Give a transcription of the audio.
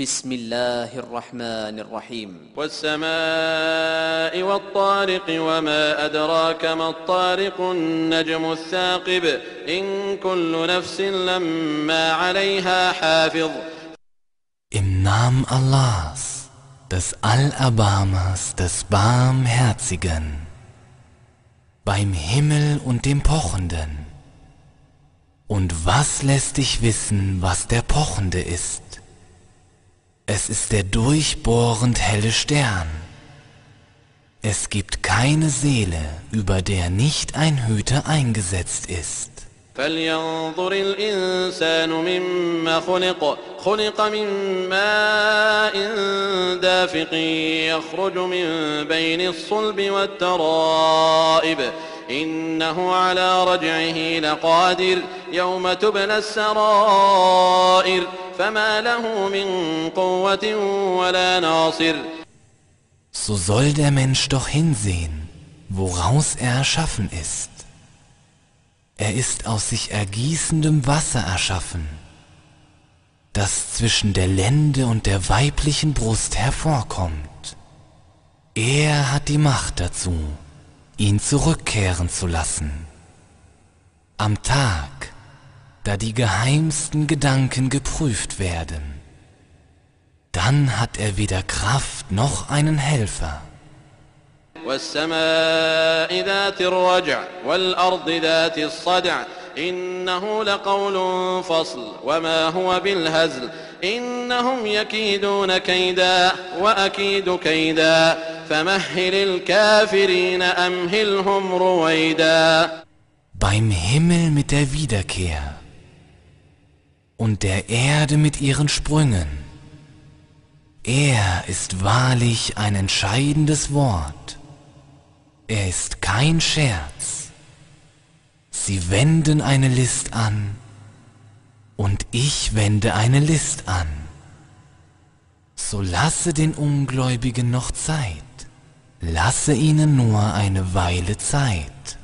بسم الله الرحمن الرحيم والسماء والطارق وما أدراك ما الطارق النجم الثاقب إن كل نفس لما عليها حافظ Im Namen Allahs, des Allerbarmers, des Barmherzigen, beim Himmel und dem Pochenden. Und was lässt dich wissen, was der Pochende ist? Es ist der durchbohrend helle Stern. Es gibt keine Seele, über der nicht ein Hüter eingesetzt ist. فلينظر الإنسان مما خلق خلق من ماء دافق يخرج من بين الصلب والترائب إنه على رجعه لقادر يوم تبلى السرائر فما له من قوة ولا ناصر So soll der Mensch doch hinsehen, woraus er erschaffen ist. Er ist aus sich ergießendem Wasser erschaffen, das zwischen der Lende und der weiblichen Brust hervorkommt. Er hat die Macht dazu, ihn zurückkehren zu lassen. Am Tag, da die geheimsten Gedanken geprüft werden, dann hat er weder Kraft noch einen Helfer. والسماء ذات الرجع والأرض ذات الصدع إنه لقول فصل وما هو بالهزل إنهم يكيدون كيدا وأكيد كيدا فمهل الكافرين أمهلهم رويدا beim Himmel mit der Wiederkehr und der Erde mit ihren Sprüngen. Er ist wahrlich ein entscheidendes Wort. Er ist kein Scherz. Sie wenden eine List an und ich wende eine List an. So lasse den Ungläubigen noch Zeit, lasse ihnen nur eine Weile Zeit.